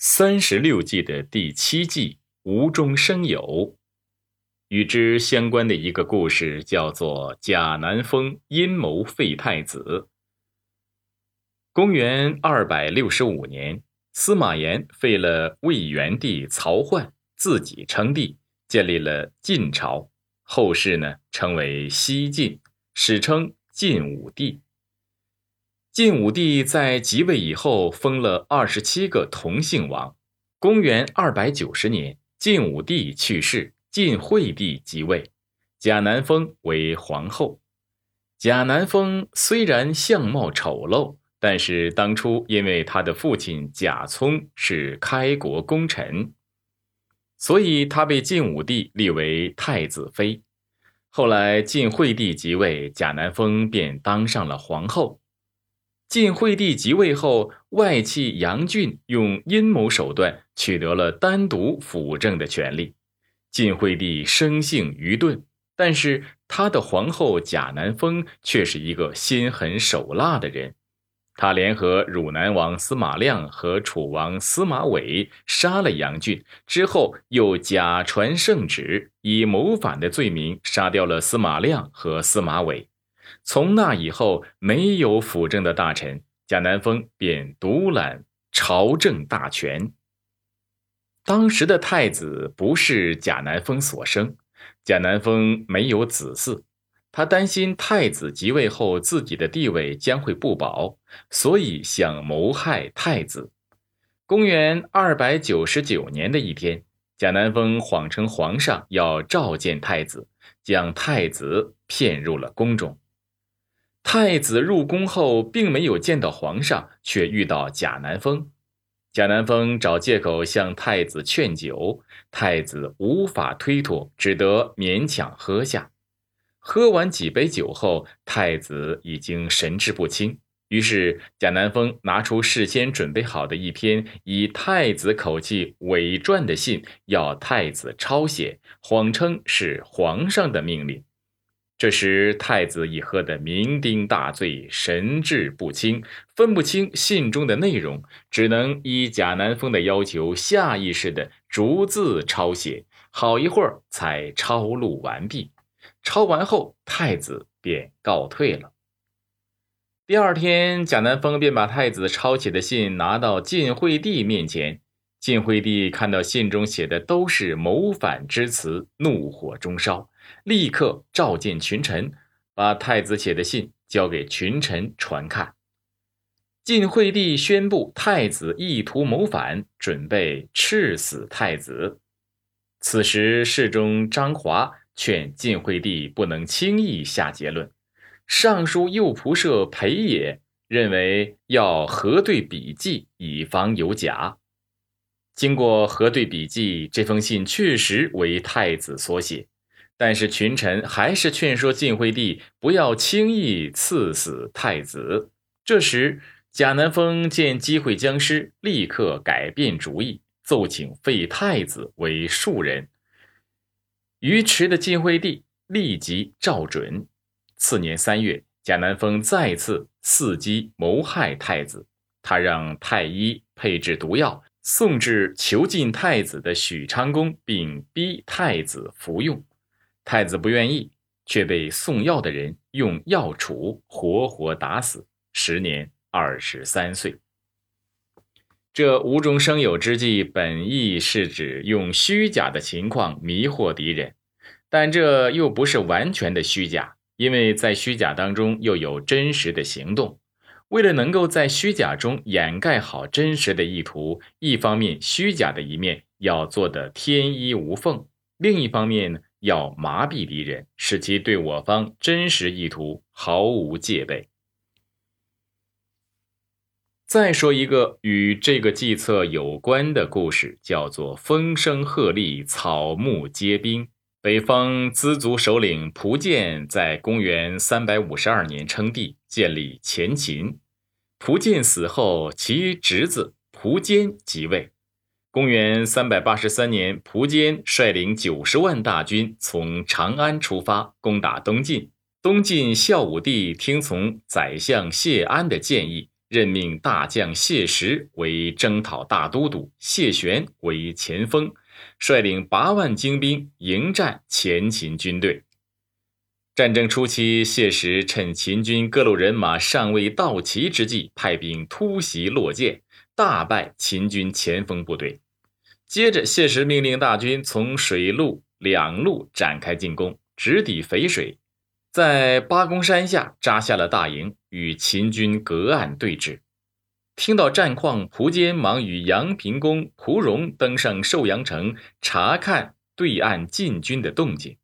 三十六计的第七计无中生有，与之相关的一个故事叫做贾南风阴谋废太子。公元二百六十五年，司马炎废了魏元帝曹奂，自己称帝，建立了晋朝，后世呢称为西晋，史称晋武帝。晋武帝在即位以后，封了二十七个同姓王。公元二百九十年，晋武帝去世，晋惠帝即位，贾南风为皇后。贾南风虽然相貌丑陋，但是当初因为他的父亲贾聪是开国功臣，所以他被晋武帝立为太子妃。后来晋惠帝即位，贾南风便当上了皇后。晋惠帝即位后，外戚杨俊用阴谋手段取得了单独辅政的权利。晋惠帝生性愚钝，但是他的皇后贾南风却是一个心狠手辣的人。他联合汝南王司马亮和楚王司马伟杀了杨俊，之后又假传圣旨，以谋反的罪名杀掉了司马亮和司马伟。从那以后，没有辅政的大臣，贾南风便独揽朝政大权。当时的太子不是贾南风所生，贾南风没有子嗣，他担心太子即位后自己的地位将会不保，所以想谋害太子。公元二百九十九年的一天，贾南风谎称皇上要召见太子，将太子骗入了宫中。太子入宫后，并没有见到皇上，却遇到贾南风。贾南风找借口向太子劝酒，太子无法推脱，只得勉强喝下。喝完几杯酒后，太子已经神志不清。于是贾南风拿出事先准备好的一篇以太子口气伪撰的信，要太子抄写，谎称是皇上的命令。这时，太子已喝得酩酊大醉，神志不清，分不清信中的内容，只能依贾南风的要求，下意识地逐字抄写。好一会儿才抄录完毕。抄完后，太子便告退了。第二天，贾南风便把太子抄写的信拿到晋惠帝面前。晋惠帝看到信中写的都是谋反之词，怒火中烧。立刻召见群臣，把太子写的信交给群臣传看。晋惠帝宣布太子意图谋反，准备赐死太子。此时，侍中张华劝晋惠帝不能轻易下结论。尚书右仆射裴也认为要核对笔迹，以防有假。经过核对笔迹，这封信确实为太子所写。但是群臣还是劝说晋惠帝不要轻易赐死太子。这时，贾南风见机会将失，立刻改变主意，奏请废太子为庶人。愚迟的晋惠帝立即照准。次年三月，贾南风再次伺机谋害太子，他让太医配置毒药送至囚禁太子的许昌宫，并逼太子服用。太子不愿意，却被送药的人用药杵活活打死，时年二十三岁。这无中生有之计，本意是指用虚假的情况迷惑敌人，但这又不是完全的虚假，因为在虚假当中又有真实的行动。为了能够在虚假中掩盖好真实的意图，一方面虚假的一面要做得天衣无缝，另一方面呢？要麻痹敌人，使其对我方真实意图毫无戒备。再说一个与这个计策有关的故事，叫做“风声鹤唳，草木皆兵”。北方资族首领蒲建在公元三百五十二年称帝，建立前秦。蒲建死后，其侄子蒲坚即位。公元三百八十三年，蒲坚率领九十万大军从长安出发，攻打东晋。东晋孝武帝听从宰相谢安的建议，任命大将谢石为征讨大都督，谢玄为前锋，率领八万精兵迎战前秦军队。战争初期，谢石趁秦军各路人马尚未到齐之际，派兵突袭洛涧，大败秦军前锋部队。接着，谢石命令大军从水陆两路展开进攻，直抵淝水，在八公山下扎下了大营，与秦军隔岸对峙。听到战况，蒲坚忙与杨平公蒲荣登上寿阳城，查看对岸晋军的动静。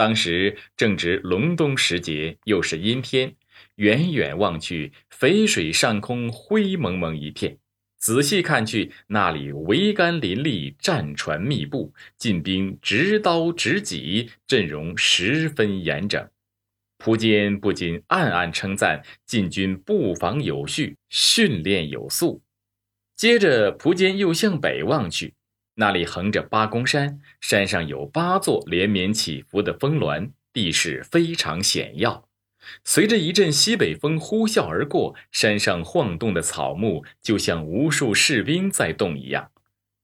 当时正值隆冬时节，又是阴天，远远望去，淝水上空灰蒙蒙一片。仔细看去，那里桅杆林立，战船密布，晋兵执刀执戟，阵容十分严整。蒲坚不禁暗暗称赞晋军布防有序，训练有素。接着，蒲坚又向北望去。那里横着八公山，山上有八座连绵起伏的峰峦，地势非常险要。随着一阵西北风呼啸而过，山上晃动的草木就像无数士兵在动一样。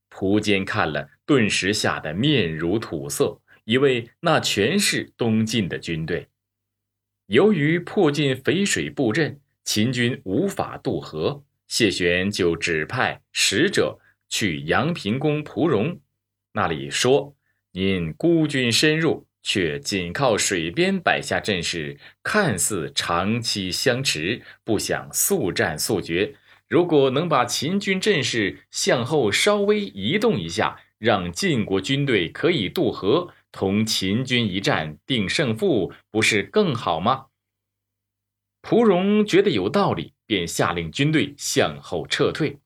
蒲坚看了，顿时吓得面如土色，以为那全是东晋的军队。由于迫近淝水布阵，秦军无法渡河，谢玄就指派使者。去阳平宫蒲荣那里说：“您孤军深入，却仅靠水边摆下阵势，看似长期相持，不想速战速决。如果能把秦军阵势向后稍微移动一下，让晋国军队可以渡河，同秦军一战定胜负，不是更好吗？”蒲荣觉得有道理，便下令军队向后撤退。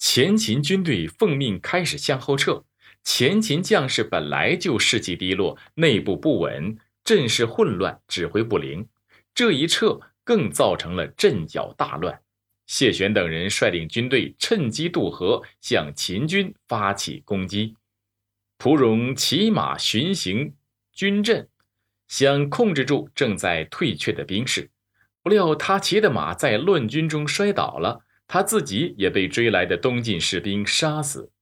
前秦军队奉命开始向后撤，前秦将士本来就士气低落，内部不稳，阵势混乱，指挥不灵。这一撤，更造成了阵脚大乱。谢玄等人率领军队趁机渡河，向秦军发起攻击。蒲荣骑马巡行军阵，想控制住正在退却的兵士，不料他骑的马在乱军中摔倒了。他自己也被追来的东晋士兵杀死，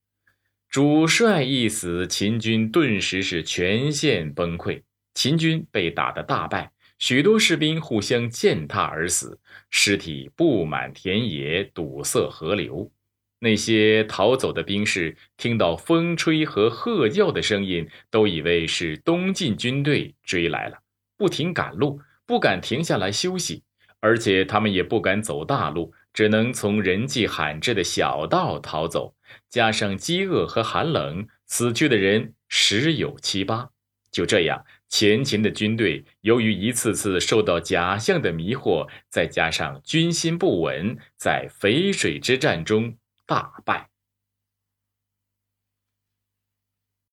主帅一死，秦军顿时是全线崩溃。秦军被打得大败，许多士兵互相践踏而死，尸体布满田野，堵塞河流。那些逃走的兵士听到风吹和喝叫的声音，都以为是东晋军队追来了，不停赶路，不敢停下来休息，而且他们也不敢走大路。只能从人迹罕至的小道逃走，加上饥饿和寒冷，死去的人十有七八。就这样，前秦的军队由于一次次受到假象的迷惑，再加上军心不稳，在淝水之战中大败。